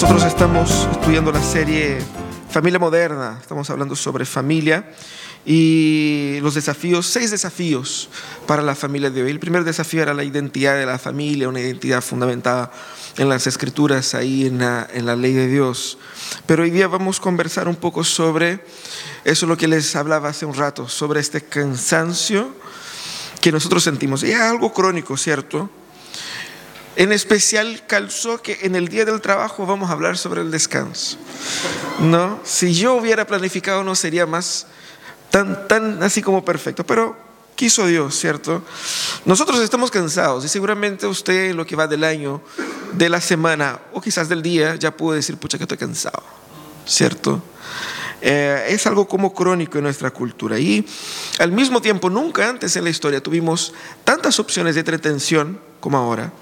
Nosotros estamos estudiando la serie Familia Moderna, estamos hablando sobre familia y los desafíos, seis desafíos para la familia de hoy. El primer desafío era la identidad de la familia, una identidad fundamentada en las escrituras, ahí en la, en la ley de Dios. Pero hoy día vamos a conversar un poco sobre eso lo que les hablaba hace un rato, sobre este cansancio que nosotros sentimos. Y es algo crónico, ¿cierto? En especial calzó que en el día del trabajo vamos a hablar sobre el descanso. ¿No? Si yo hubiera planificado no sería más tan, tan así como perfecto, pero quiso Dios, ¿cierto? Nosotros estamos cansados y seguramente usted lo que va del año, de la semana o quizás del día ya puede decir, pucha que estoy cansado, ¿cierto? Eh, es algo como crónico en nuestra cultura. Y al mismo tiempo, nunca antes en la historia tuvimos tantas opciones de entretención como ahora.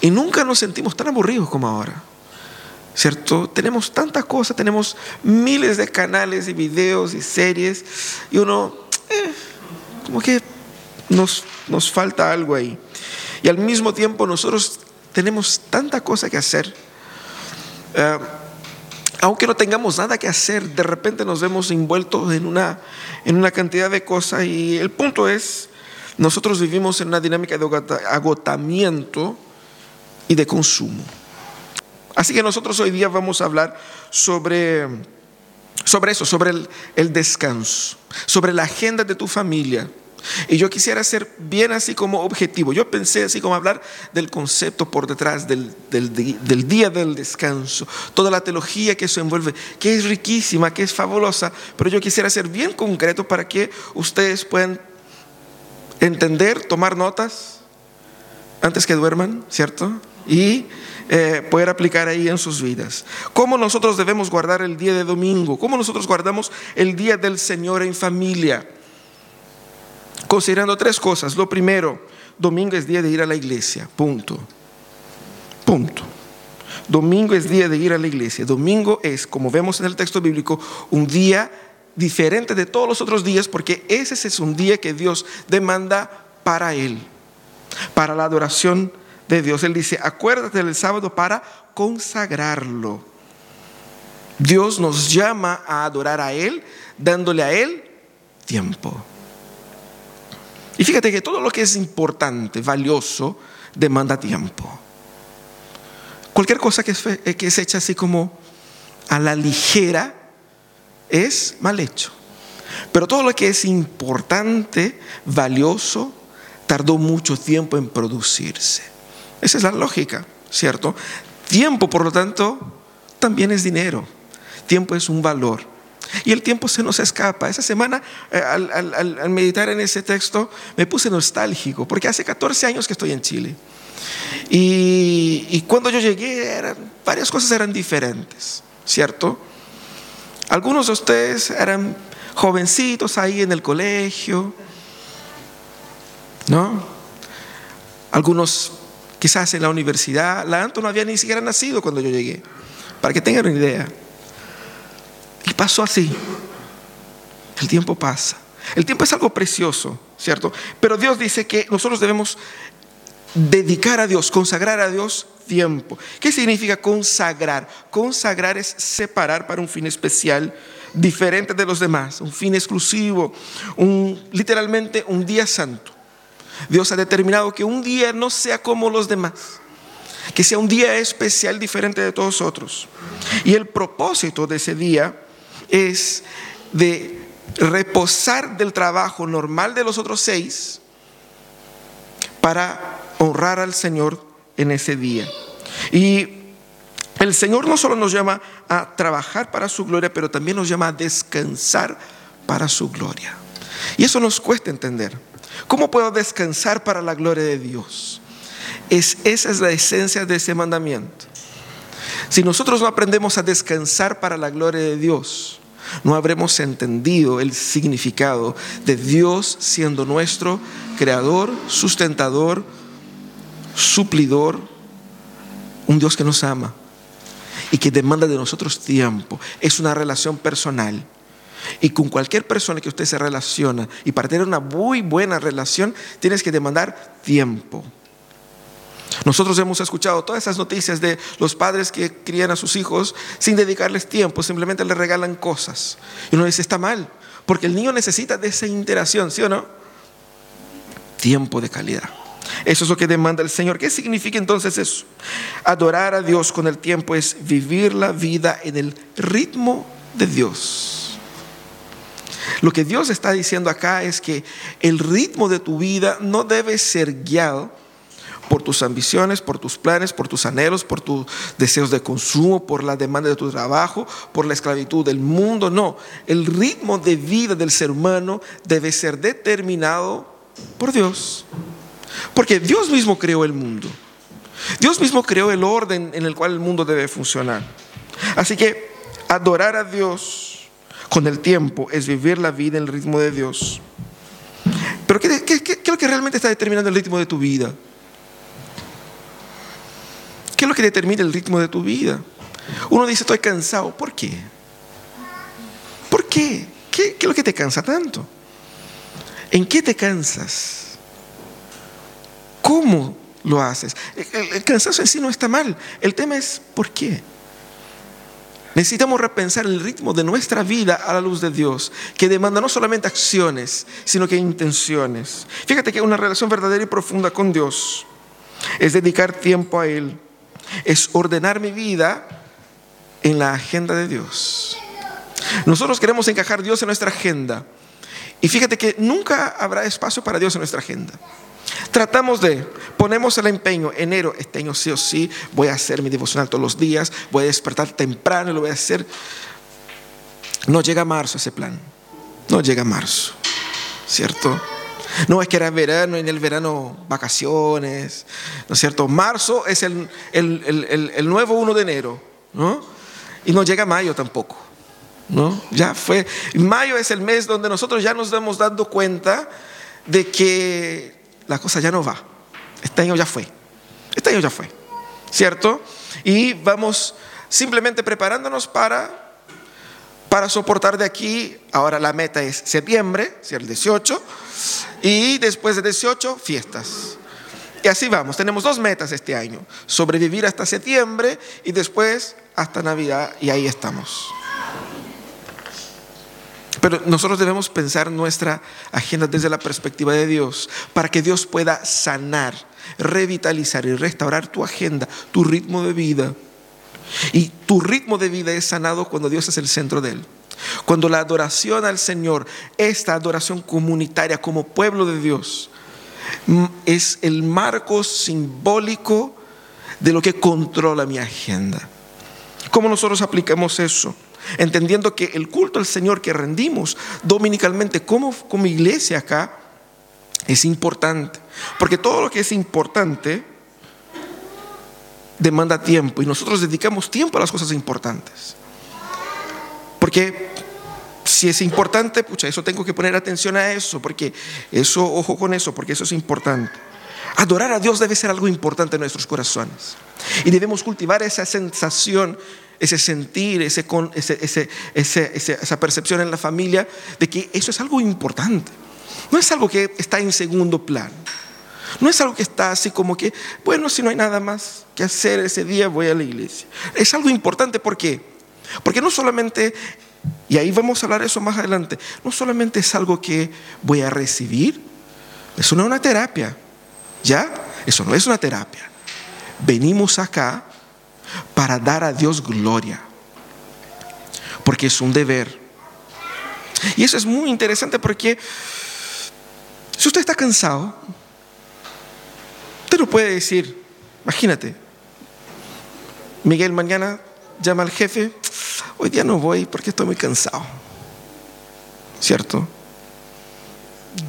Y nunca nos sentimos tan aburridos como ahora. ¿Cierto? Tenemos tantas cosas, tenemos miles de canales y videos y series. Y uno, eh, como que nos, nos falta algo ahí. Y al mismo tiempo nosotros tenemos tanta cosa que hacer. Eh, aunque no tengamos nada que hacer, de repente nos vemos envueltos en una, en una cantidad de cosas y el punto es, nosotros vivimos en una dinámica de agotamiento y de consumo. Así que nosotros hoy día vamos a hablar sobre, sobre eso, sobre el, descanso, sobre la agenda de tu familia. Y yo quisiera ser bien así como objetivo. Yo pensé así como hablar del concepto por detrás del, del, día del descanso, toda la teología que eso envuelve, que es riquísima, que es fabulosa, pero yo quisiera ser bien concreto para que ustedes puedan entender, tomar notas antes que duerman, ¿cierto? Y eh, poder aplicar ahí en sus vidas. ¿Cómo nosotros debemos guardar el día de domingo? ¿Cómo nosotros guardamos el día del Señor en familia? considerando tres cosas. Lo primero, domingo es día de ir a la iglesia, punto. Punto. Domingo es día de ir a la iglesia. Domingo es, como vemos en el texto bíblico, un día diferente de todos los otros días porque ese es un día que Dios demanda para Él, para la adoración de Dios. Él dice, acuérdate del sábado para consagrarlo. Dios nos llama a adorar a Él, dándole a Él tiempo. Y fíjate que todo lo que es importante, valioso, demanda tiempo. Cualquier cosa que es, eh, que es hecha así como a la ligera es mal hecho. Pero todo lo que es importante, valioso, tardó mucho tiempo en producirse. Esa es la lógica, ¿cierto? Tiempo, por lo tanto, también es dinero. Tiempo es un valor. Y el tiempo se nos escapa. Esa semana, eh, al, meditar en ese texto, me puse nostálgico, porque hace 14 años que estoy en Chile. Y, cuando yo llegué, varias cosas eran diferentes, ¿cierto? Algunos de ustedes eran jovencitos ahí en el colegio, ¿no? Algunos quizás en la universidad. La Anto no había ni siquiera nacido cuando yo llegué, para que tengan una idea. Y pasó así. El tiempo pasa. El tiempo es algo precioso, ¿cierto? Pero Dios dice que nosotros debemos dedicar a Dios, consagrar a Dios tiempo. ¿Qué significa consagrar? Consagrar es separar para un fin especial, diferente de los demás, un fin exclusivo, un, literalmente un día santo. Dios ha determinado que un día no sea como los demás, que sea un día especial, diferente de todos otros. Y el propósito de ese día es de reposar del trabajo normal de los otros seis para honrar al Señor en ese día. Y el Señor no solo nos llama a trabajar para su gloria, pero también nos llama a descansar para su gloria. Y eso nos cuesta entender. ¿Cómo puedo descansar para la gloria de Dios? Es, esa es la esencia de ese mandamiento. Si nosotros no aprendemos a descansar para la gloria de Dios, no habremos entendido el significado de Dios siendo nuestro creador, sustentador, suplidor, un Dios que nos ama y que demanda de nosotros tiempo. Es una relación personal. Y con cualquier persona que usted se relaciona, y para tener una muy buena relación, tienes que demandar tiempo. Nosotros hemos escuchado todas esas noticias de los padres que crían a sus hijos sin dedicarles tiempo, simplemente les regalan cosas. Y uno dice, está mal, porque el niño necesita de esa interacción, ¿sí o no? Tiempo de calidad. Eso es lo que demanda el Señor. ¿Qué significa entonces eso? Adorar a Dios con el tiempo es vivir la vida en el ritmo de Dios. Lo que Dios está diciendo acá es que el ritmo de tu vida no debe ser guiado por tus ambiciones, por tus planes, por tus anhelos, por tus deseos de consumo, por la demanda de tu trabajo, por la esclavitud del mundo. No, el ritmo de vida del ser humano debe ser determinado por Dios. Porque Dios mismo creó el mundo. Dios mismo creó el orden en el cual el mundo debe funcionar. Así que adorar a Dios con el tiempo es vivir la vida en el ritmo de Dios. Pero ¿qué, es lo que realmente está determinando el ritmo de tu vida? ¿Qué es lo que determina el ritmo de tu vida? Uno dice, estoy cansado. ¿Por qué? ¿Por qué? ¿Qué, qué es lo que te cansa tanto? ¿En qué te cansas? ¿Cómo lo haces? El, cansancio en sí no está mal. El tema es ¿por qué? Necesitamos repensar el ritmo de nuestra vida a la luz de Dios, que demanda no solamente acciones, sino que intenciones. Fíjate que una relación verdadera y profunda con Dios es dedicar tiempo a Él, es ordenar mi vida en la agenda de Dios. Nosotros queremos encajar Dios en nuestra agenda. Y fíjate que nunca habrá espacio para Dios en nuestra agenda. Tratamos de, ponemos el empeño, enero, este año sí o sí, voy a hacer mi devocional todos los días, voy a despertar temprano lo voy a hacer. No llega marzo ese plan, no llega marzo, ¿cierto? No es que era verano, en el verano vacaciones, ¿no es cierto? Marzo es el, el, nuevo 1 de enero, ¿no? Y no llega mayo tampoco, ¿no? Ya fue. Mayo es el mes donde nosotros ya nos estamos dando cuenta de que la cosa ya no va. Este año ya fue. Este año ya fue. ¿Cierto? Y vamos simplemente preparándonos para, para soportar de aquí. Ahora la meta es septiembre, el 18. Y después de 18, fiestas. Y así vamos. Tenemos dos metas este año. Sobrevivir hasta septiembre y después hasta Navidad. Y ahí estamos. Pero nosotros debemos pensar nuestra agenda desde la perspectiva de Dios, para que Dios pueda sanar, revitalizar y restaurar tu agenda, tu ritmo de vida. Y tu ritmo de vida es sanado cuando Dios es el centro de él. Cuando la adoración al Señor, esta adoración comunitaria como pueblo de Dios, mm, es el marco simbólico de lo que controla mi agenda. ¿Cómo nosotros aplicamos eso? Entendiendo que el culto al Señor que rendimos dominicalmente como, como iglesia acá es importante, porque todo lo que es importante demanda tiempo y nosotros dedicamos tiempo a las cosas importantes. Porque si es importante, pucha, eso tengo que poner atención a eso, porque eso, ojo con eso, porque eso es importante. Adorar a Dios debe ser algo importante en nuestros corazones. Y debemos cultivar esa sensación ese sentir, ese, esa percepción en la familia de que eso es algo importante. No es algo que está en segundo plano. No es algo que está así como que, bueno, si no hay nada más que hacer ese día, voy a la iglesia. Es algo importante, ¿por qué? Porque no solamente, y ahí vamos a hablar eso más adelante, no solamente es algo que voy a recibir, eso no es una terapia, ¿ya? Eso no es una terapia. Venimos acá para dar a Dios gloria, porque es un deber. Y eso es muy interesante porque si usted está cansado, usted no puede decir, imagínate, Miguel mañana llama al jefe, hoy día no voy porque estoy muy cansado, ¿cierto?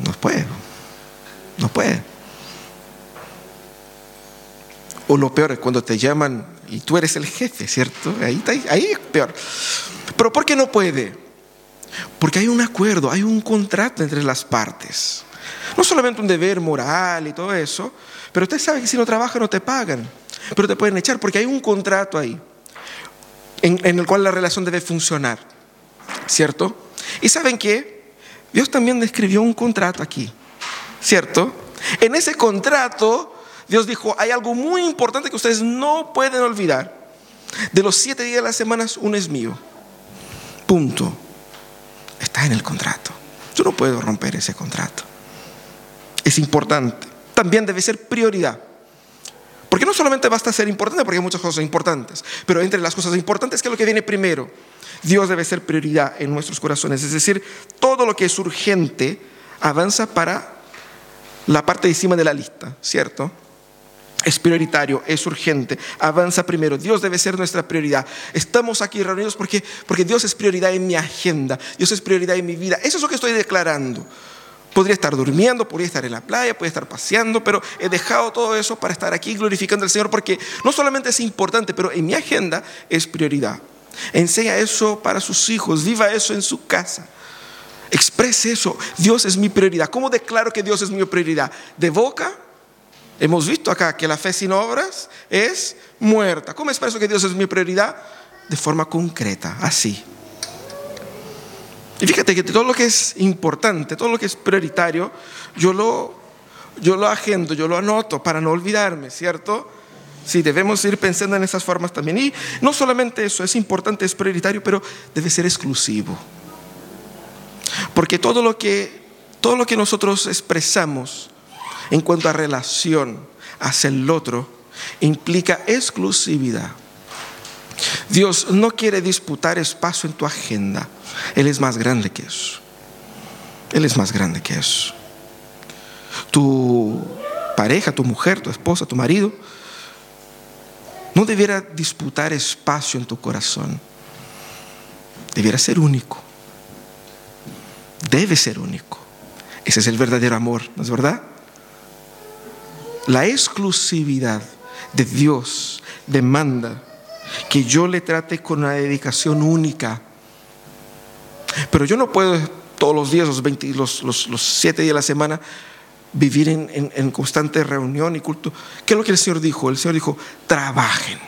No puede, no puede. O lo peor es cuando te llaman y tú eres el jefe, ¿cierto? Ahí, ahí es peor. Pero ¿por qué no puede? Porque hay un acuerdo, hay un contrato entre las partes. No solamente un deber moral y todo eso, pero usted sabe que si no trabaja no te pagan, pero te pueden echar porque hay un contrato ahí en, en el cual la relación debe funcionar, ¿cierto? Y saben que Dios también describió un contrato aquí, ¿cierto? En ese contrato Dios dijo, hay algo muy importante que ustedes no pueden olvidar. De los siete días de las semanas, uno es mío. Punto. Está en el contrato. Yo no puedo romper ese contrato. Es importante. También debe ser prioridad. Porque no solamente basta ser importante, porque hay muchas cosas importantes, pero entre las cosas importantes, ¿qué es lo que viene primero? Dios debe ser prioridad en nuestros corazones. Es decir, todo lo que es urgente avanza para la parte de encima de la lista, ¿cierto? Es prioritario, es urgente, avanza primero. Dios debe ser nuestra prioridad. Estamos aquí reunidos porque, porque Dios es prioridad en mi agenda, Dios es prioridad en mi vida. Eso es lo que estoy declarando. Podría estar durmiendo, podría estar en la playa, podría estar paseando, pero he dejado todo eso para estar aquí glorificando al Señor porque no solamente es importante, pero en mi agenda es prioridad. Enseña eso para sus hijos, viva eso en su casa. Exprese eso. Dios es mi prioridad. ¿Cómo declaro que Dios es mi prioridad? De boca. Hemos visto acá que la fe sin obras es muerta. ¿Cómo expreso que Dios es mi prioridad? De forma concreta, así. Y fíjate que todo lo que es importante, todo lo que es prioritario, yo lo, yo lo agendo, yo lo anoto para no olvidarme, ¿cierto? Sí, debemos ir pensando en esas formas también. Y no solamente eso, es importante, es prioritario, pero debe ser exclusivo. Porque todo lo que, todo lo que nosotros expresamos en cuanto a relación hacia el otro implica exclusividad. Dios no quiere disputar espacio en tu agenda. Él es más grande que eso. Él es más grande que eso. Tu pareja, tu mujer, tu esposa, tu marido, no debiera disputar espacio en tu corazón. Debiera ser único. Debe ser único. Ese es el verdadero amor, ¿no es verdad? La exclusividad de Dios demanda que yo le trate con una dedicación única. Pero yo no puedo todos los días, los, 20, los, los, siete días de la semana, vivir en, constante reunión y culto. ¿Qué es lo que el Señor dijo? El Señor dijo, trabajen,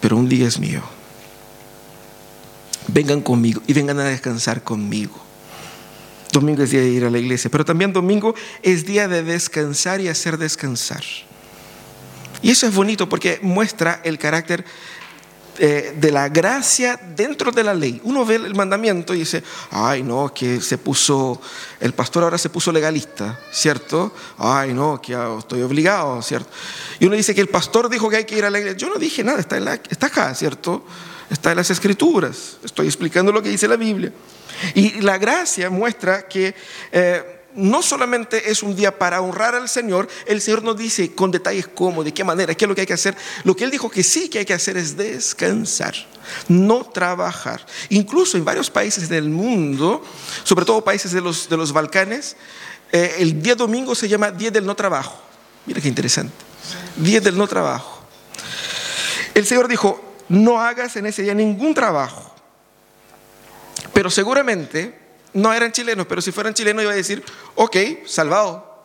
pero un día es mío. Vengan conmigo y vengan a descansar conmigo. Domingo es día de ir a la iglesia, pero también domingo es día de descansar y hacer descansar. Y eso es bonito porque muestra el carácter eh, de la gracia dentro de la ley. Uno ve el mandamiento y dice, ay no, que se puso, el pastor ahora se puso legalista, ¿cierto? Ay no, que estoy obligado, ¿cierto? Y uno dice que el pastor dijo que hay que ir a la iglesia. Yo no dije nada, está, en la, está acá, ¿cierto? Está en las escrituras. Estoy explicando lo que dice la Biblia. Y la gracia muestra que... Eh, no solamente es un día para honrar al Señor, el Señor nos dice con detalles cómo, de qué manera, qué es lo que hay que hacer. Lo que Él dijo que sí que hay que hacer es descansar, no trabajar. Incluso en varios países del mundo, sobre todo países de los, de los Balcanes, eh, el día domingo se llama Día del No Trabajo. Mira qué interesante. Día del No Trabajo. El Señor dijo, no hagas en ese día ningún trabajo. Pero seguramente no eran chilenos, pero si fueran chilenos iba a decir, ok, salvado.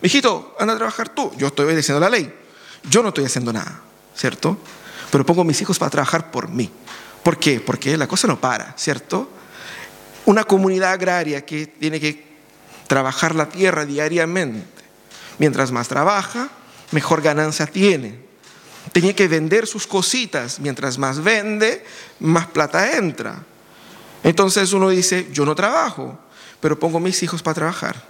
Mijito, anda a trabajar tú. Yo estoy obedeciendo la ley. Yo no estoy haciendo nada, ¿cierto? Pero pongo a mis hijos para trabajar por mí. ¿Por qué? Porque la cosa no para, ¿cierto? Una comunidad agraria que tiene que trabajar la tierra diariamente. Mientras más trabaja, mejor ganancia tiene. Tenía que vender sus cositas. Mientras más vende, más plata entra. Entonces uno dice, yo no trabajo, pero pongo mis hijos para trabajar.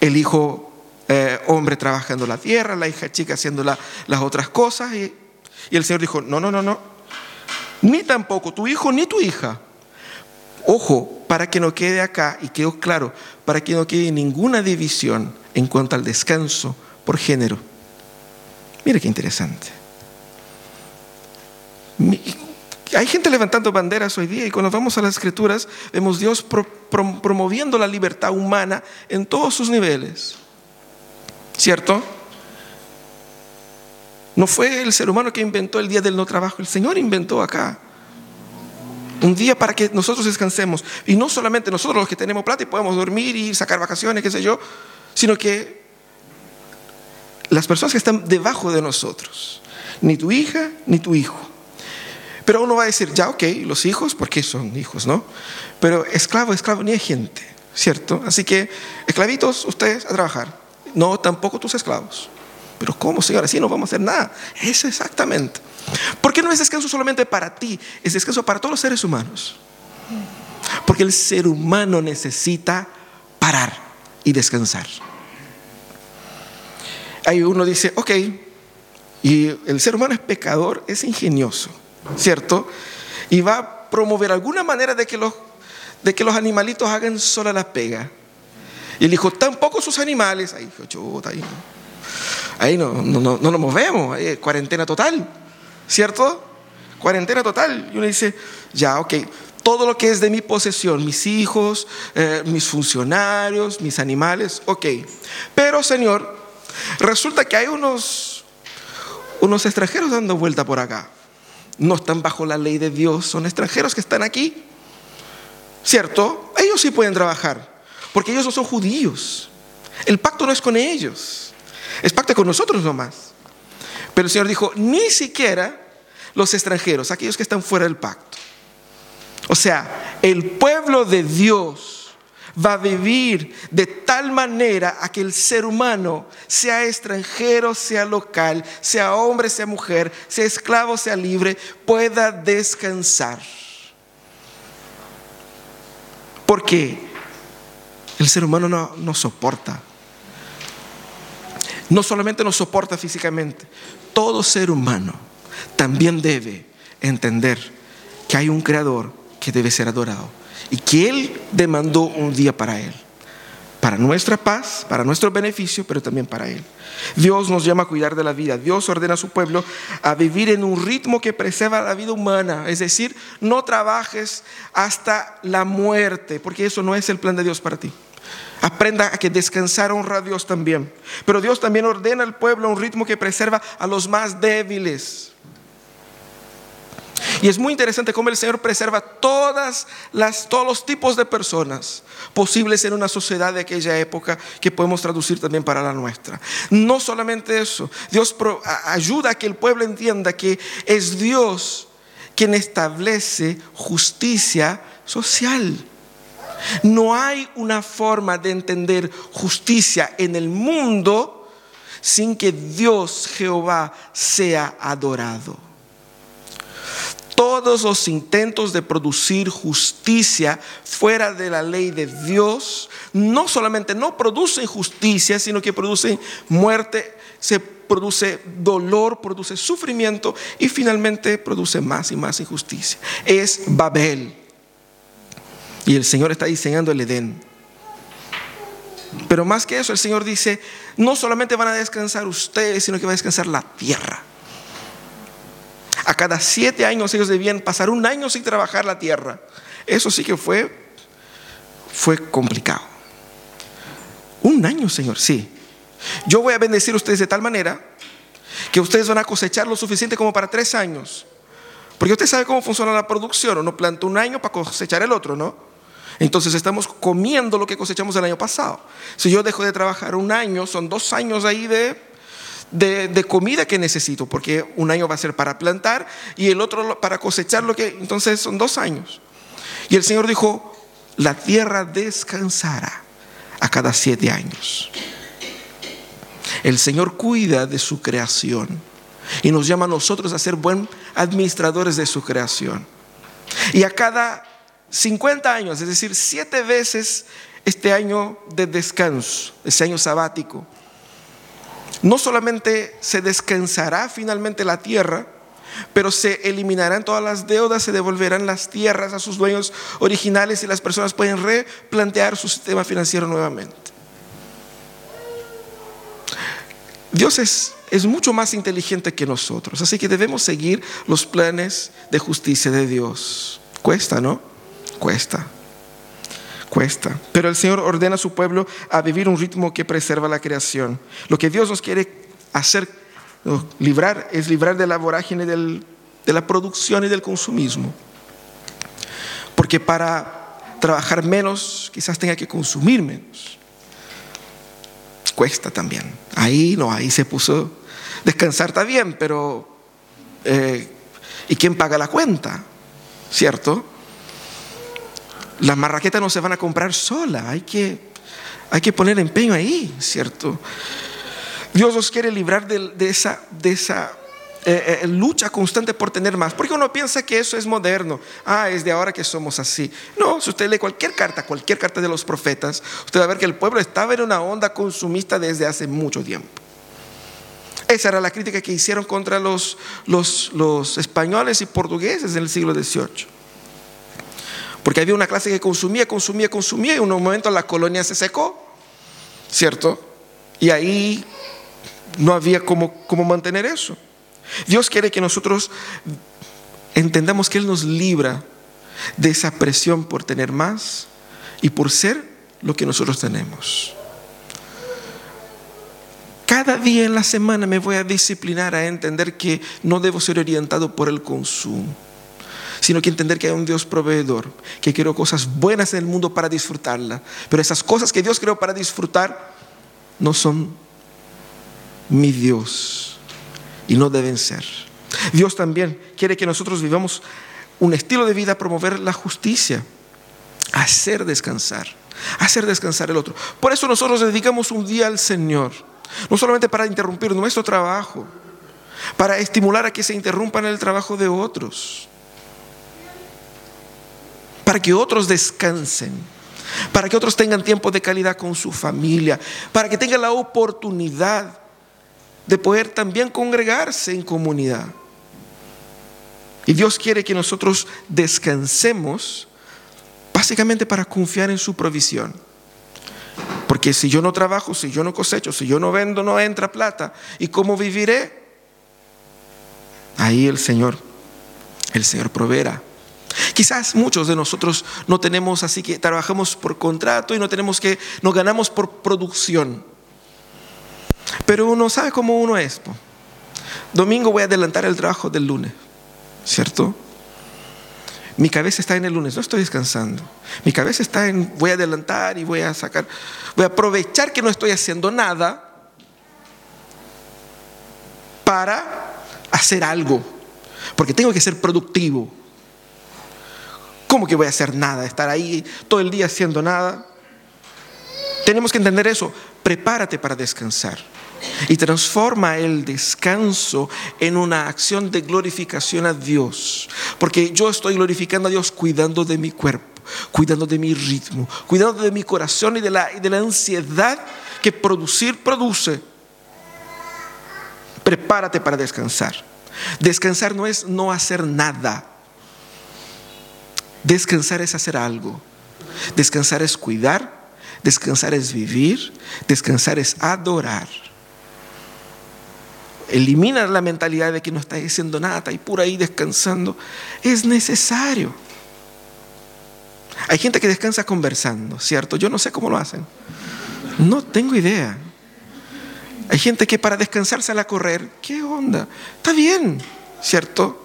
El hijo eh, hombre trabajando la tierra, la hija chica haciendo las otras cosas. Y, el Señor dijo, no, no, no, no. Ni tampoco tu hijo ni tu hija. Ojo, para que no quede acá, y quedó claro, para que no quede ninguna división en cuanto al descanso por género. Mire qué interesante. Hay gente levantando banderas hoy día y cuando vamos a las escrituras vemos Dios promoviendo la libertad humana en todos sus niveles. ¿Cierto? No fue el ser humano que inventó el día del no trabajo, el Señor inventó acá. Un día para que nosotros descansemos. Y no solamente nosotros los que tenemos plata y podemos dormir y sacar vacaciones, qué sé yo, sino que las personas que están debajo de nosotros, ni tu hija ni tu hijo pero uno va a decir, ya, ok, los hijos, porque son hijos, ¿no? Pero esclavo, esclavo, ni hay gente, ¿cierto? Así que, esclavitos, ustedes a trabajar. no, tampoco tus esclavos. Pero ¿cómo, Señor? Así no vamos a hacer nada. Eso exactamente. Porque no es descanso solamente para ti, es descanso para todos los seres humanos. Porque el ser humano necesita parar y descansar. Ahí uno dice, ok, y el ser humano es pecador, es ingenioso, ¿cierto? Y va a promover alguna manera de que los, de que los animalitos hagan sola la pega. Y él dijo, tampoco sus animales. Ahí, chuta, ahí, ahí no, no, no, no nos movemos, ahí, cuarentena total, ¿cierto? Cuarentena total. Y uno dice, ya, ok, todo lo que es de mi posesión, mis hijos, eh, mis funcionarios, mis animales, ok. Pero, Señor, resulta que hay unos, unos extranjeros dando vuelta por acá. No están bajo la ley de Dios, son extranjeros que están aquí. ¿Cierto? Ellos sí pueden trabajar, porque ellos no son judíos. El pacto no es con ellos, es pacto con nosotros nomás. Pero el Señor dijo, ni siquiera los extranjeros, aquellos que están fuera del pacto. O sea, el pueblo de Dios va a vivir de tal manera a que el ser humano, sea extranjero, sea local, sea hombre, sea mujer, sea esclavo, sea libre, pueda descansar. Porque el ser humano no, no soporta. No solamente nos soporta físicamente, todo ser humano también debe entender que hay un creador que debe ser adorado y que Él demandó un día para Él, para nuestra paz, para nuestro beneficio, pero también para Él. Dios nos llama a cuidar de la vida, Dios ordena a su pueblo a vivir en un ritmo que preserva la vida humana, es decir, no trabajes hasta la muerte, porque eso no es el plan de Dios para ti. Aprenda a que descansar honra a Dios también. Pero Dios también ordena al pueblo un ritmo que preserva a los más débiles. Y es muy interesante cómo el Señor preserva todas las, todos los tipos de personas posibles en una sociedad de aquella época que podemos traducir también para la nuestra. No solamente eso, Dios ayuda a que el pueblo entienda que es Dios quien establece justicia social. No hay una forma de entender justicia en el mundo sin que Dios Jehová sea adorado todos los intentos de producir justicia fuera de la ley de Dios, no solamente no producen justicia, sino que producen muerte, se produce dolor, produce sufrimiento y finalmente produce más y más injusticia. Es Babel. Y el Señor está diseñando el Edén. Pero más que eso, el Señor dice, no solamente van a descansar ustedes, sino que va a descansar la tierra. A cada siete años ellos debían pasar un año sin trabajar la tierra. Eso sí que fue, fue complicado. Un año, Señor, sí. Yo voy a bendecir a ustedes de tal manera que ustedes van a cosechar lo suficiente como para tres años. Porque usted sabe cómo funciona la producción. Uno planta un año para cosechar el otro, ¿no? Entonces estamos comiendo lo que cosechamos el año pasado. Si yo dejo de trabajar un año, son dos años ahí de de, comida que necesito, porque un año va a ser para plantar y el otro para cosechar lo que, entonces son dos años. Y el Señor dijo, la tierra descansará a cada siete años. El Señor cuida de su creación y nos llama a nosotros a ser buen administradores de su creación. Y a cada 50 años, es decir, siete veces este año de descanso, ese año sabático, no solamente se descansará finalmente la tierra, pero se eliminarán todas las deudas, se devolverán las tierras a sus dueños originales y las personas pueden replantear su sistema financiero nuevamente. Dios es, es mucho más inteligente que nosotros, así que debemos seguir los planes de justicia de Dios. Cuesta, ¿no? Cuesta cuesta. Pero el Señor ordena a su pueblo a vivir un ritmo que preserva la creación. Lo que Dios nos quiere hacer, librar, es librar de la vorágine de la producción y del consumismo. Porque para trabajar menos, quizás tenga que consumir menos. Cuesta también. Ahí no, ahí se puso. Descansar está bien, pero eh, ¿y quién paga la cuenta? ¿Cierto? Las marraquetas no se van a comprar sola, hay que hay que poner empeño ahí, ¿cierto? Dios nos quiere librar de, esa, de esa eh, eh, lucha constante por tener más. Porque uno piensa que eso es moderno. Ah, es de ahora que somos así. No, si usted lee cualquier carta, cualquier carta de los profetas, usted va a ver que el pueblo estaba en una onda consumista desde hace mucho tiempo. Esa era la crítica que hicieron contra los, los, los españoles y portugueses en el siglo XVIII. Porque había una clase que consumía, consumía, consumía y en un momento la colonia se secó, ¿cierto? Y ahí no había cómo, mantener eso. Dios quiere que nosotros entendamos que Él nos libra de esa presión por tener más y por ser lo que nosotros tenemos. Cada día en la semana me voy a disciplinar a entender que no debo ser orientado por el consumo, sino que entender que hay un Dios proveedor, que creó cosas buenas en el mundo para disfrutarla. Pero esas cosas que Dios creó para disfrutar no son mi Dios y no deben ser. Dios también quiere que nosotros vivamos un estilo de vida, promover la justicia, hacer descansar, hacer descansar el otro. Por eso nosotros dedicamos un día al Señor, no solamente para interrumpir nuestro trabajo, para estimular a que se interrumpan el trabajo de otros, para que otros descansen, para que otros tengan tiempo de calidad con su familia, para que tengan la oportunidad de poder también congregarse en comunidad. Y Dios quiere que nosotros descansemos básicamente para confiar en su provisión. Porque si yo no trabajo, si yo no cosecho, si yo no vendo, no entra plata. ¿Y cómo viviré? Ahí el Señor, el Señor proveerá. Quizás muchos de nosotros no tenemos así que trabajamos por contrato y no tenemos que, nos ganamos por producción. Pero uno sabe cómo uno es. Domingo voy a adelantar el trabajo del lunes, ¿cierto? Mi cabeza está en el lunes, no estoy descansando. Mi cabeza está en, voy a adelantar y voy a sacar, voy a aprovechar que no estoy haciendo nada para hacer algo, porque tengo que ser productivo. ¿Cómo que voy a hacer nada? Estar ahí todo el día haciendo nada. Tenemos que entender eso. Prepárate para descansar y transforma el descanso en una acción de glorificación a Dios. Porque yo estoy glorificando a Dios cuidando de mi cuerpo, cuidando de mi ritmo, cuidando de mi corazón y de la, de la ansiedad que producir produce. Prepárate para descansar. Descansar no es no hacer nada. Descansar es hacer algo. Descansar es cuidar. Descansar es vivir. Descansar es adorar elimina la mentalidad de que no está haciendo nada, está ahí pura ahí descansando. Es necesario. Hay gente que descansa conversando, ¿cierto? Yo no sé cómo lo hacen. No tengo idea. Hay gente que para descansar sale a correr. ¿Qué onda? Está bien, ¿cierto?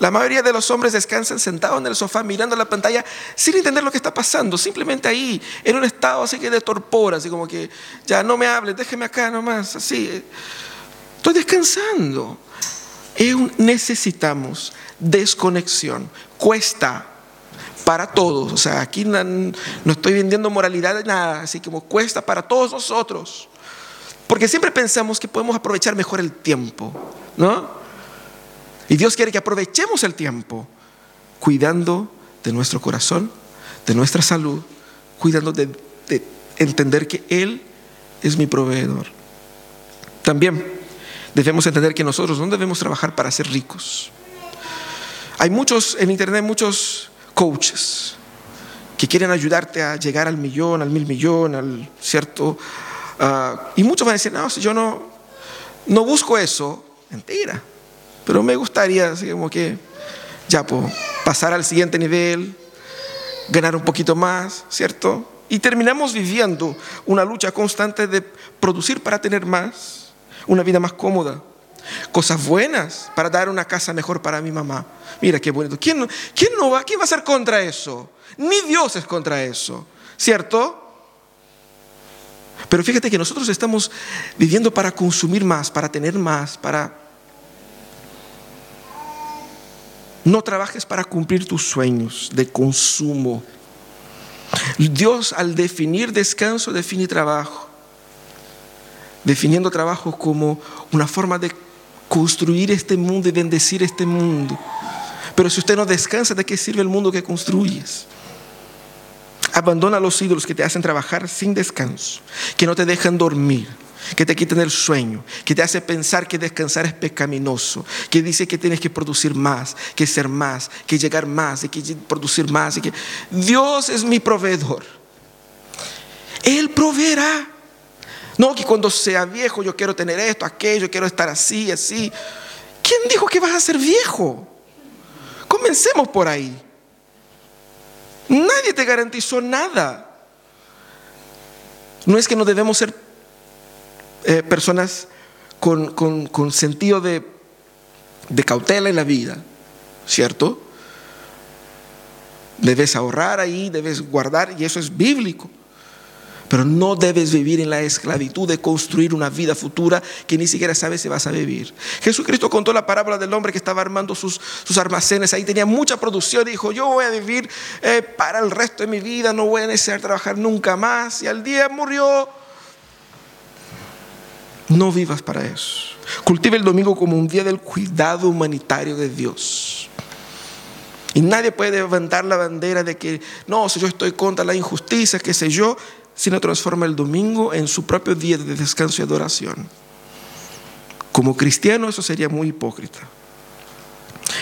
La mayoría de los hombres descansan sentados en el sofá mirando la pantalla sin entender lo que está pasando, simplemente ahí, en un estado así que de torpor, así como que ya no me hables, déjeme acá nomás, así. Estoy descansando. necesitamos desconexión. Cuesta para todos. O sea, aquí no, estoy vendiendo moralidad de nada, así como cuesta para todos nosotros. Porque siempre pensamos que podemos aprovechar mejor el tiempo, ¿no? Y Dios quiere que aprovechemos el tiempo cuidando de nuestro corazón, de nuestra salud, cuidando de, de entender que Él es mi proveedor. También debemos entender que nosotros no debemos trabajar para ser ricos. Hay muchos en internet, muchos coaches que quieren ayudarte a llegar al millón, al mil millón, al cierto. Ah, y muchos van a decir, no, si yo no, no busco eso, mentira. Pero me gustaría, así como que, ya, pues, pasar al siguiente nivel, ganar un poquito más, ¿cierto? Y terminamos viviendo una lucha constante de producir para tener más una vida más cómoda, cosas buenas para dar una casa mejor para mi mamá. Mira qué bonito. ¿Quién, quién no va? ¿Quién va a ser contra eso? Ni Dios es contra eso, ¿cierto? Pero fíjate que nosotros estamos viviendo para consumir más, para tener más, para... No trabajes para cumplir tus sueños de consumo. Dios al definir descanso define trabajo, definiendo trabajo como una forma de construir este mundo y bendecir este mundo. Pero si usted no descansa, ¿de qué sirve el mundo que construyes? Abandona los ídolos que te hacen trabajar sin descanso, que no te dejan dormir, que te quiten el sueño, que te hace pensar que descansar es pecaminoso, que dice que tienes que producir más, que ser más, que llegar más, y que producir más, y que Dios es mi proveedor. Él proveerá. No que cuando sea viejo yo quiero tener esto, aquello, quiero estar así, así. ¿Quién dijo que vas a ser viejo? Comencemos por ahí. Nadie te garantizó nada. No es que no debemos ser eh, personas con, sentido de, de cautela en la vida, ¿cierto? Debes ahorrar ahí, debes guardar, y eso es bíblico. Pero no debes vivir en la esclavitud de construir una vida futura que ni siquiera sabes si vas a vivir. Jesucristo contó la parábola del hombre que estaba armando sus, sus almacenes. Ahí tenía mucha producción dijo, yo voy a vivir eh, para el resto de mi vida, no voy a necesitar trabajar nunca más. Y al día murió. No vivas para eso. Cultiva el domingo como un día del cuidado humanitario de Dios. Y nadie puede levantar la bandera de que, no, si yo estoy contra la injusticia, qué sé yo, sino transforma el domingo en su propio día de descanso y adoración. Como cristiano eso sería muy hipócrita.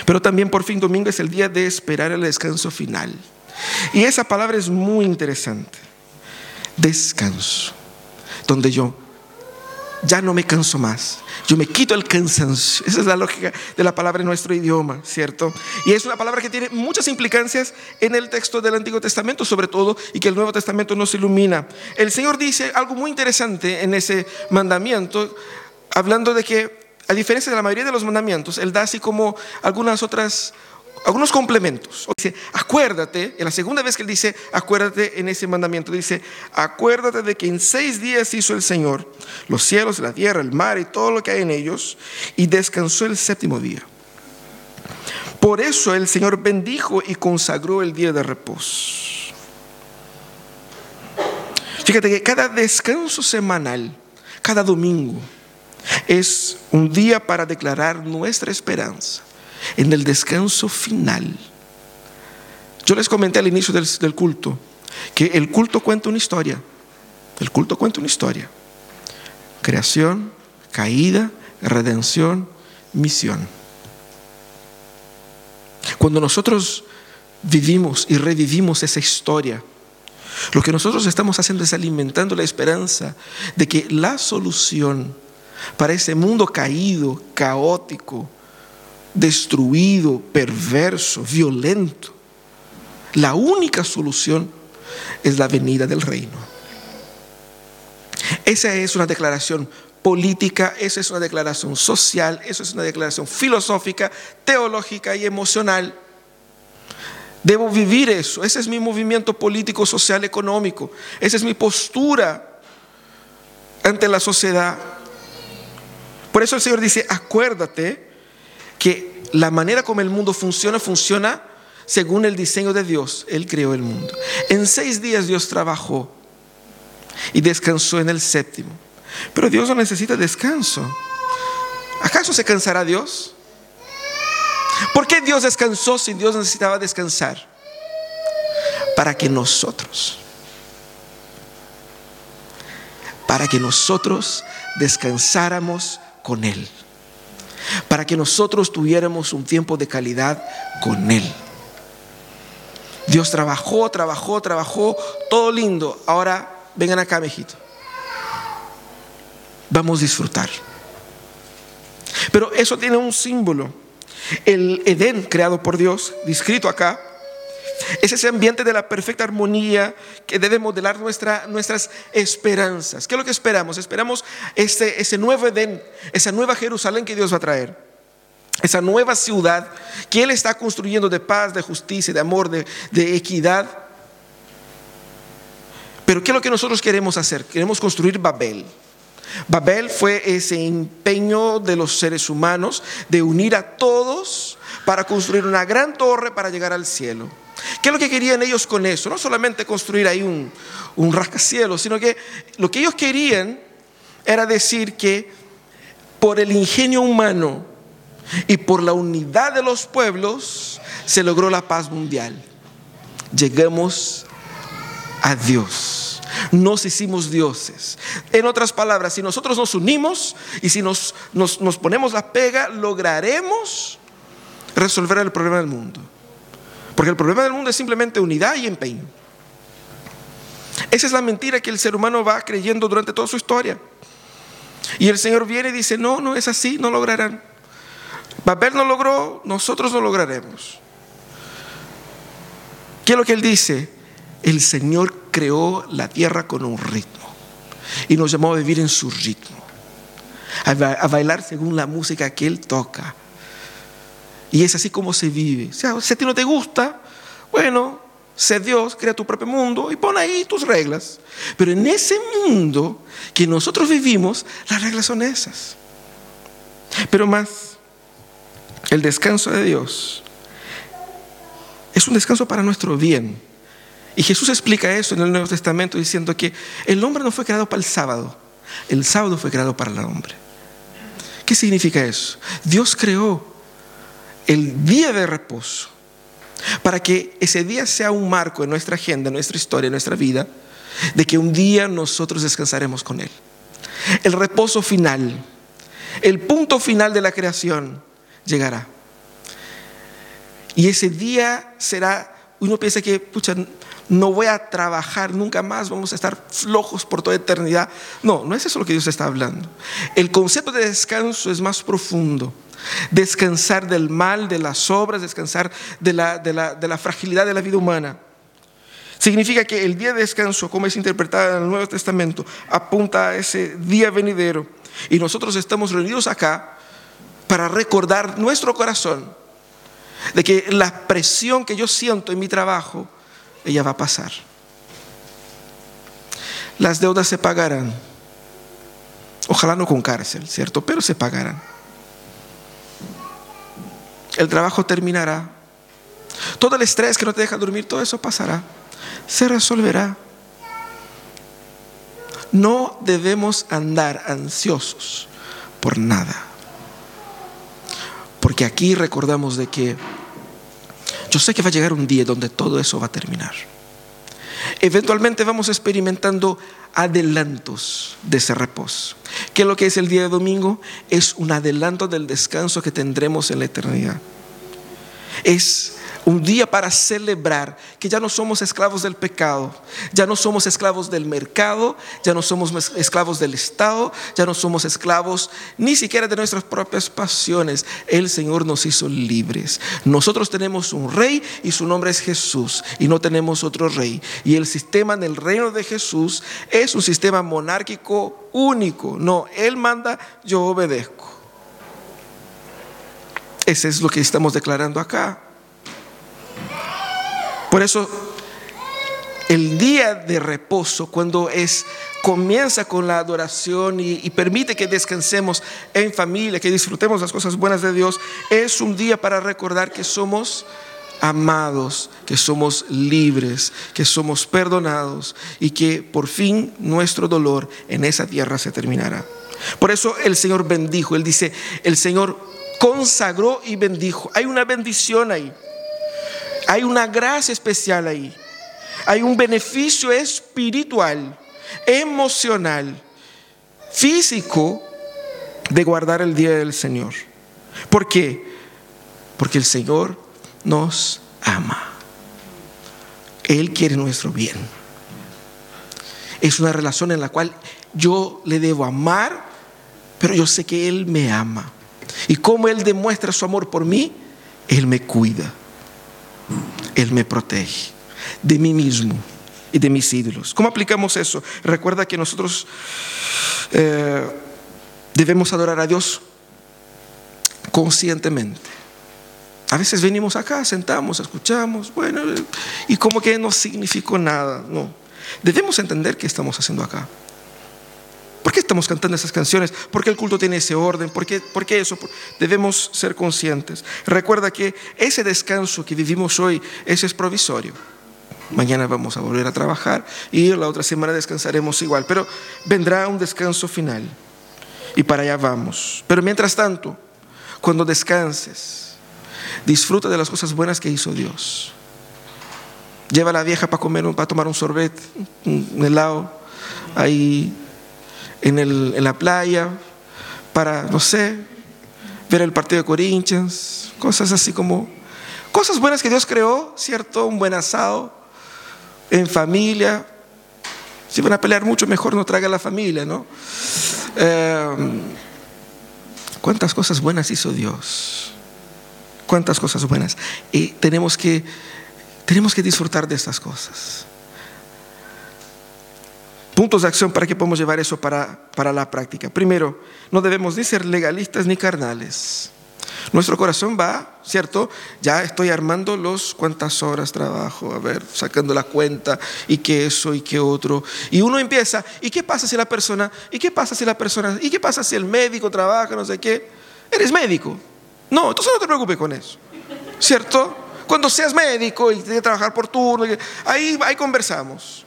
Pero también por fin domingo es el día de esperar el descanso final. Y esa palabra es muy interesante. Descanso. Donde yo ya no me canso más. Yo me quito el cansancio. Esa es la lógica de la palabra en nuestro idioma, ¿cierto? Y es una palabra que tiene muchas implicancias en el texto del Antiguo Testamento, sobre todo, y que el Nuevo Testamento nos ilumina. El Señor dice algo muy interesante en ese mandamiento, hablando de que, a diferencia de la mayoría de los mandamientos, Él da así como algunas otras algunos complementos. Dice, acuérdate, en la segunda vez que él dice, acuérdate en ese mandamiento, dice, acuérdate de que en seis días hizo el Señor los cielos, la tierra, el mar y todo lo que hay en ellos, y descansó el séptimo día. Por eso el Señor bendijo y consagró el día de reposo. Fíjate que cada descanso semanal, cada domingo, es un día para declarar nuestra esperanza en el descanso final. Yo les comenté al inicio del, culto que el culto cuenta una historia. El culto cuenta una historia. Creación, caída, redención, misión. Cuando nosotros vivimos y revivimos esa historia, lo que nosotros estamos haciendo es alimentando la esperanza de que la solución para ese mundo caído, caótico, destruido, perverso, violento. La única solución es la venida del reino. Esa es una declaración política, esa es una declaración social, esa es una declaración filosófica, teológica y emocional. Debo vivir eso. Ese es mi movimiento político, social, económico. Esa es mi postura ante la sociedad. Por eso el Señor dice, acuérdate que la manera como el mundo funciona, funciona según el diseño de Dios. Él creó el mundo. En seis días Dios trabajó y descansó en el séptimo. Pero Dios no necesita descanso. ¿Acaso se cansará Dios? ¿Por qué Dios descansó si Dios necesitaba descansar? Para que nosotros, para que nosotros descansáramos con Él para que nosotros tuviéramos un tiempo de calidad con Él. Dios trabajó, trabajó, trabajó, todo lindo. Ahora vengan acá, mejito. Vamos a disfrutar. Pero eso tiene un símbolo. El Edén creado por Dios, descrito acá, es ese ambiente de la perfecta armonía que debe modelar nuestra, nuestras esperanzas. ¿Qué es lo que esperamos? Esperamos ese, ese nuevo Edén, esa nueva Jerusalén que Dios va a traer. Esa nueva ciudad que Él está construyendo de paz, de justicia, de amor, de equidad. Pero ¿qué es lo que nosotros queremos hacer? Queremos construir Babel. Babel fue ese empeño de los seres humanos de unir a todos para construir una gran torre para llegar al cielo ¿Qué es lo que querían ellos con eso? No solamente construir ahí un, un rascacielos, sino que lo que ellos querían era decir que por el ingenio humano y por la unidad de los pueblos se logró la paz mundial. Llegamos a Dios. Nos hicimos dioses. En otras palabras, si nosotros nos unimos y si nos, nos, nos ponemos la pega, lograremos resolver el problema del mundo. Porque el problema del mundo es simplemente unidad y empeño. Esa es la mentira que el ser humano va creyendo durante toda su historia. Y el Señor viene y dice, no, no es así, no lograrán. Babel no logró, nosotros no lograremos. ¿Qué es lo que Él dice? El Señor creó la tierra con un ritmo y nos llamó a vivir en su ritmo, a bailar según la música que Él toca. Y es así como se vive. Si a ti no te gusta, bueno, sé Dios, crea tu propio mundo y pon ahí tus reglas. Pero en ese mundo que nosotros vivimos, las reglas son esas. Pero más, el descanso de Dios es un descanso para nuestro bien. Y Jesús explica eso en el Nuevo Testamento diciendo que el hombre no fue creado para el sábado, el sábado fue creado para el hombre. ¿Qué significa eso? Dios creó el día de reposo, para que ese día sea un marco en nuestra agenda, en nuestra historia, en nuestra vida, de que un día nosotros descansaremos con Él. El reposo final, el punto final de la creación llegará. Y ese día será, uno piensa que, pucha, no voy a trabajar nunca más, vamos a estar flojos por toda eternidad. No, no es eso lo que Dios está hablando. El concepto de descanso es más profundo descansar del mal, de las obras, descansar de la, fragilidad de la vida humana. Significa que el día de descanso, como es interpretado en el Nuevo Testamento, apunta a ese día venidero. Y nosotros estamos reunidos acá para recordar nuestro corazón de que la presión que yo siento en mi trabajo, ella va a pasar. Las deudas se pagarán. Ojalá no con cárcel, ¿cierto? Pero se pagarán el trabajo terminará. Todo el estrés que no te deja dormir, todo eso pasará. Se resolverá. No debemos andar ansiosos por nada. Porque aquí recordamos de que yo sé que va a llegar un día donde todo eso va a terminar. Eventualmente vamos experimentando adelantos de ese reposo. ¿Qué es lo que es el día de domingo? Es un adelanto del descanso que tendremos en la eternidad. Es un día para celebrar que ya no somos esclavos del pecado, ya no somos esclavos del mercado, ya no somos esclavos del Estado, ya no somos esclavos ni siquiera de nuestras propias pasiones. El Señor nos hizo libres. Nosotros tenemos un rey y su nombre es Jesús y no tenemos otro rey. Y el sistema en el reino de Jesús es un sistema monárquico único. No, Él manda, yo obedezco. Ese es lo que estamos declarando acá. Por eso, el día de reposo, cuando es comienza con la adoración y, y, permite que descansemos en familia, que disfrutemos las cosas buenas de Dios, es un día para recordar que somos amados, que somos libres, que somos perdonados y que por fin nuestro dolor en esa tierra se terminará. Por eso el Señor bendijo, Él dice, el Señor consagró y bendijo. Hay una bendición ahí. Hay una gracia especial ahí. Hay un beneficio espiritual, emocional, físico de guardar el día del Señor. ¿Por qué? Porque el Señor nos ama. Él quiere nuestro bien. Es una relación en la cual yo le debo amar, pero yo sé que Él me ama. Y como Él demuestra su amor por mí, Él me cuida, Él me protege de mí mismo y de mis ídolos. ¿Cómo aplicamos eso? Recuerda que nosotros eh, debemos adorar a Dios conscientemente. A veces venimos acá, sentamos, escuchamos, bueno, y como que no significó nada. No, debemos entender qué estamos haciendo acá. ¿Por qué estamos cantando esas canciones? ¿Por qué el culto tiene ese orden? ¿Por qué, por qué eso? Debemos ser conscientes. Recuerda que ese descanso que vivimos hoy, ese es provisorio. Mañana vamos a volver a trabajar y la otra semana descansaremos igual, pero vendrá un descanso final y para allá vamos. Pero mientras tanto, cuando descanses, disfruta de las cosas buenas que hizo Dios. Lleva a la vieja para comer, para tomar un sorbet, un helado, ahí en, en la playa, para, no sé, ver el partido de Corinthians, cosas así como, cosas buenas que Dios creó, ¿cierto? Un buen asado, en familia. Si van a pelear mucho, mejor no traiga la familia, ¿no? Eh, ¿Cuántas cosas buenas hizo Dios? ¿Cuántas cosas buenas? Y tenemos que, tenemos que disfrutar de estas cosas. Puntos de acción para que podamos llevar eso para, para la práctica. Primero, no debemos ni ser legalistas ni carnales. Nuestro corazón va, ¿cierto? Ya estoy armando los cuántas horas trabajo, a ver, sacando la cuenta y qué eso y qué otro. Y uno empieza, ¿y qué pasa si la persona, y qué pasa si la persona, y qué pasa si el médico trabaja, no sé qué? Eres médico. No, entonces no te preocupes con eso, ¿cierto? Cuando seas médico y tienes que trabajar por turno, ahí, ahí conversamos.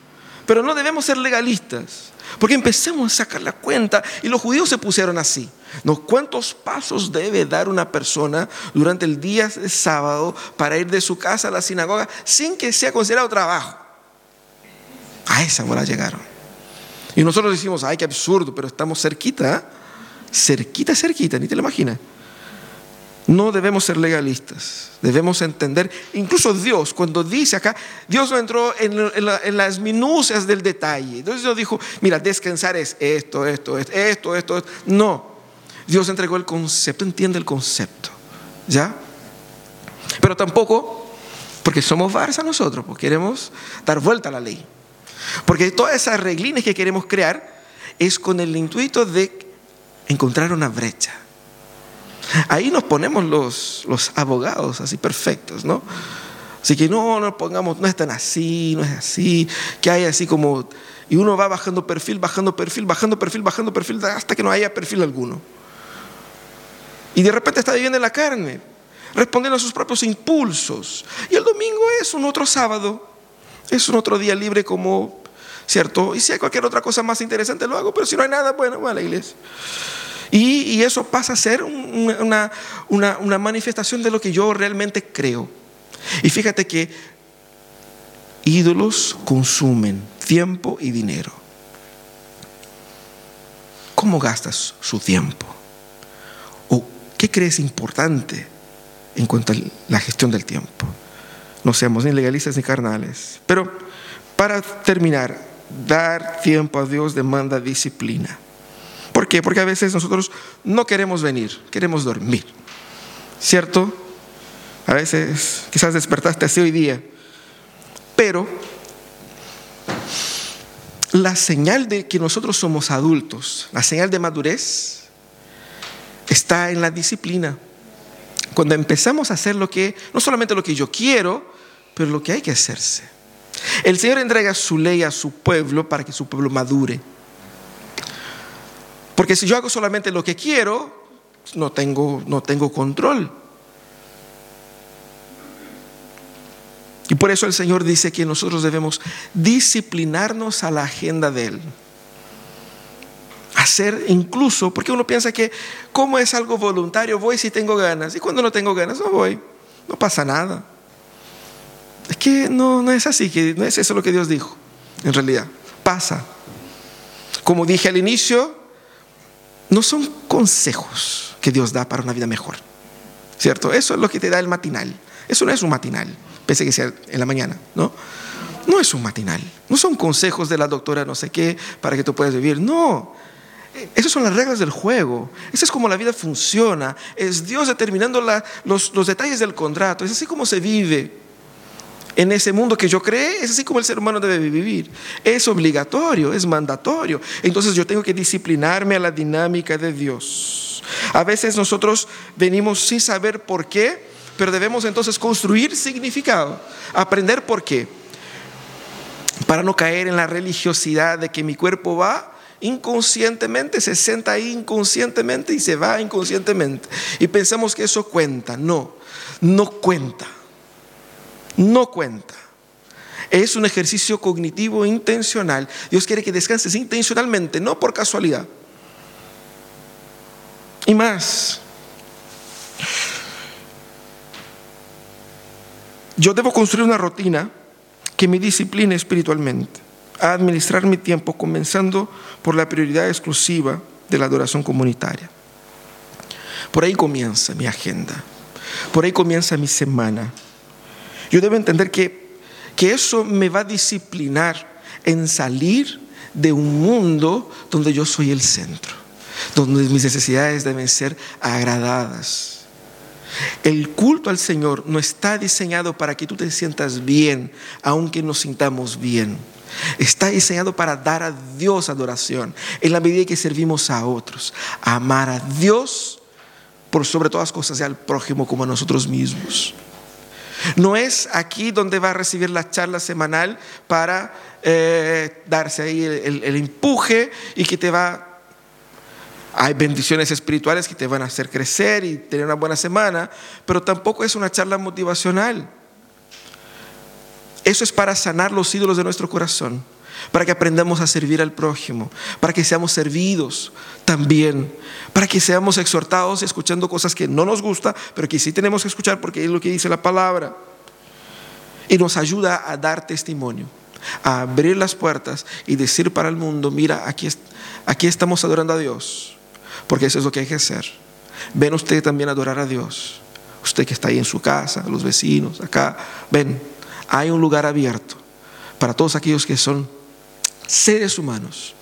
Pero no debemos ser legalistas, porque empezamos a sacar la cuenta y los judíos se pusieron así. ¿Cuántos pasos debe dar una persona durante el día de sábado para ir de su casa a la sinagoga sin que sea considerado trabajo? A esa hora llegaron. Y nosotros decimos, ay, qué absurdo, pero estamos cerquita, cerquita, cerquita, ni te lo imaginas. No debemos ser legalistas, debemos entender, incluso Dios, cuando dice acá, Dios no entró en, las minucias del detalle. Entonces Dios dijo, mira, descansar es esto, esto, esto, esto, esto. No, Dios entregó el concepto, entiende el concepto. ¿Ya? Pero tampoco, porque somos Barça nosotros, pues queremos dar vuelta a la ley. Porque todas esas reglines que queremos crear es con el intuito de encontrar una brecha. Ahí nos ponemos los, los abogados así perfectos, ¿no? Así que no, no pongamos, no es tan así, no es así, que hay así como, y uno va bajando perfil, bajando perfil, bajando perfil, bajando perfil, hasta que no haya perfil alguno. Y de repente está viviendo en la carne, respondiendo a sus propios impulsos. Y el domingo es un otro sábado, es un otro día libre como, ¿cierto? Y si hay cualquier otra cosa más interesante lo hago, pero si no hay nada, bueno, va a la iglesia. Y, eso pasa a ser una, una manifestación de lo que yo realmente creo. Y fíjate que ídolos consumen tiempo y dinero. ¿Cómo gastas su tiempo? ¿Qué crees importante en cuanto a la gestión del tiempo? No seamos ni legalistas ni carnales. Pero para terminar, dar tiempo a Dios demanda disciplina. ¿Por qué? Porque a veces nosotros no queremos venir, queremos dormir. ¿Cierto? A veces quizás despertaste así hoy día. Pero la señal de que nosotros somos adultos, la señal de madurez, está en la disciplina. Cuando empezamos a hacer lo que, no solamente lo que yo quiero, pero lo que hay que hacerse. El Señor entrega su ley a su pueblo para que su pueblo madure. Porque si yo hago solamente lo que quiero, no tengo, no tengo control. Y por eso el Señor dice que nosotros debemos disciplinarnos a la agenda de Él hacer incluso, porque uno piensa que como es algo voluntario, voy si tengo ganas, y cuando no tengo ganas, no voy, no pasa nada. Es que no, no es así, que no es eso lo que Dios dijo, en realidad, pasa. Como dije al inicio, no son consejos que Dios da para una vida mejor, ¿cierto? Eso es lo que te da el matinal, eso no es un matinal, pese a que sea en la mañana, ¿no? No es un matinal, no son consejos de la doctora no sé qué para que tú puedas vivir, no, esas son las reglas del juego. Esa es como la vida funciona. Es Dios determinando los, los, detalles del contrato. Es así como se vive. En ese mundo que yo creé, es así como el ser humano debe vivir. Es obligatorio, es mandatorio. Entonces yo tengo que disciplinarme a la dinámica de Dios. A veces nosotros venimos sin saber por qué, pero debemos entonces construir significado, aprender por qué, para no caer en la religiosidad de que mi cuerpo va inconscientemente, se sienta ahí inconscientemente y se va inconscientemente. Y pensamos que eso cuenta. No, no cuenta. No cuenta. Es un ejercicio cognitivo intencional. Dios quiere que descanses intencionalmente, no por casualidad. Y más, yo debo construir una rutina que me discipline espiritualmente a administrar mi tiempo comenzando por la prioridad exclusiva de la adoración comunitaria. Por ahí comienza mi agenda, por ahí comienza mi semana. Yo debo entender que, que eso me va a disciplinar en salir de un mundo donde yo soy el centro, donde mis necesidades deben ser agradadas. El culto al Señor no está diseñado para que tú te sientas bien, aunque nos sintamos bien. Está diseñado para dar a Dios adoración en la medida que servimos a otros. Amar a Dios por sobre todas las cosas y al prójimo como a nosotros mismos. No es aquí donde va a recibir la charla semanal para eh, darse ahí el, empuje y que te va hay bendiciones espirituales que te van a hacer crecer y tener una buena semana, pero tampoco es una charla motivacional. Eso es para sanar los ídolos de nuestro corazón, para que aprendamos a servir al prójimo, para que seamos servidos también, para que seamos exhortados escuchando cosas que no nos gusta, pero que sí tenemos que escuchar porque es lo que dice la palabra. Y nos ayuda a dar testimonio, a abrir las puertas y decir para el mundo, mira, aquí, aquí estamos adorando a Dios, porque eso es lo que hay que hacer. Ven usted también a adorar a Dios. Usted que está ahí en su casa, los vecinos, acá, ven, hay un lugar abierto para todos aquellos que son seres humanos.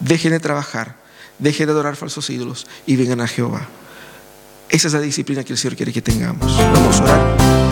Dejen de trabajar, dejen de adorar falsos ídolos y vengan a Jehová. Esa es la disciplina que el Señor quiere que tengamos. Vamos a orar.